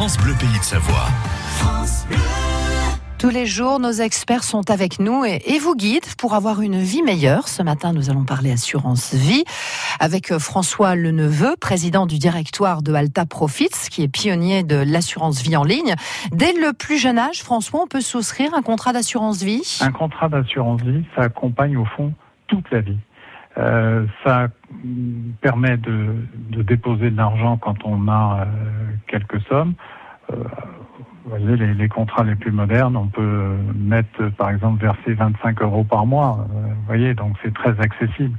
France Bleu Pays de Savoie. Tous les jours, nos experts sont avec nous et, et, vous guident pour avoir une vie meilleure. Ce matin, nous allons parler assurance vie avec euh, François Leneveu, président du directoire de Alta Profits, qui est pionnier de l'assurance vie en ligne. Dès le plus jeune âge, François, on peut souscrire un contrat d'assurance vie? Un contrat d'assurance vie, ça accompagne au fond toute la vie. Euh, ça permet de, de déposer de l'argent quand on a euh, quelques sommes. Euh, vous voyez, les, les, contrats les plus modernes, on peut mettre, par exemple, verser 25 euros par mois. Euh, vous voyez, donc c'est très accessible.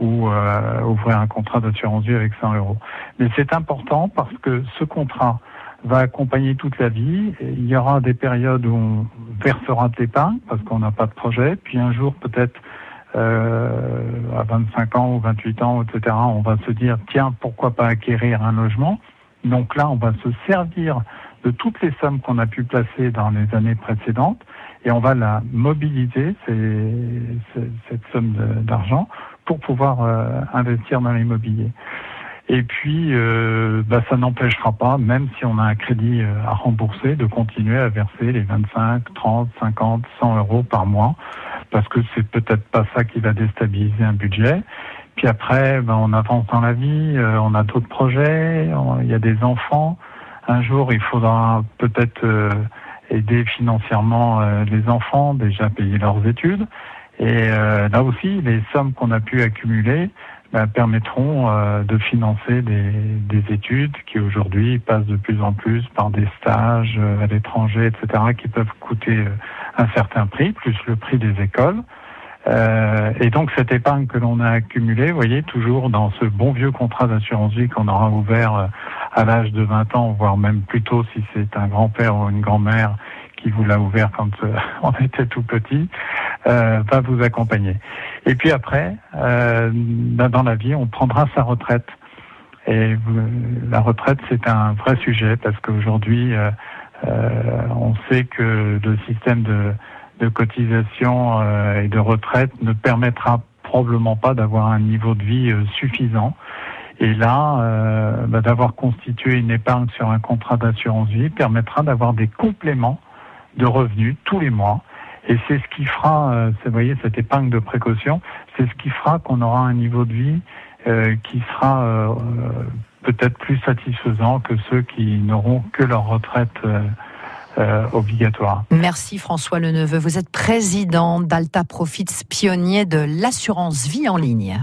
Ou euh, ouvrir un contrat d'assurance vie avec 100 euros. Mais c'est important parce que ce contrat va accompagner toute la vie. Il y aura des périodes où on versera de l'épargne parce qu'on n'a pas de projet. Puis un jour, peut-être euh, à 25 ans ou 28 ans, etc., on va se dire, tiens, pourquoi pas acquérir un logement Donc là, on va se servir de toutes les sommes qu'on a pu placer dans les années précédentes et on va la mobiliser, cette somme d'argent, pour pouvoir euh, investir dans l'immobilier. Et puis, euh, bah, ça n'empêchera pas, même si on a un crédit euh, à rembourser, de continuer à verser les 25, 30, 50, 100 euros par mois, parce que c'est peut-être pas ça qui va déstabiliser un budget. Puis après, bah, on avance dans la vie, euh, on a d'autres projets, il y a des enfants. Un jour, il faudra peut-être euh, aider financièrement euh, les enfants, déjà payer leurs études. Et là aussi, les sommes qu'on a pu accumuler, ben, permettront de financer des, des, études qui aujourd'hui passent de plus en plus par des stages à l'étranger, etc., qui peuvent coûter un certain prix, plus le prix des écoles. Euh, et donc cette épargne que l'on a accumulée, vous voyez, toujours dans ce bon vieux contrat d'assurance vie qu'on aura ouvert à l'âge de 20 ans, voire même plus tôt si c'est un grand-père ou une grand-mère qui vous l'a ouvert quand on était tout petit, euh, va vous accompagner. Et puis après, euh, dans la vie, on prendra sa retraite. Et la retraite, c'est un vrai sujet parce qu'aujourd'hui, euh, on sait que le système de, de cotisation et de retraite ne permettra probablement pas d'avoir un niveau de vie suffisant. Et là, euh, bah, d'avoir constitué une épargne sur un contrat d'assurance vie permettra d'avoir des compléments de revenus tous les mois. Et c'est ce qui fera, euh, vous voyez, cette épargne de précaution, c'est ce qui fera qu'on aura un niveau de vie euh, qui sera euh, peut-être plus satisfaisant que ceux qui n'auront que leur retraite. Euh. Merci François Leneveu. Vous êtes président d'Alta Profits, pionnier de l'assurance vie en ligne.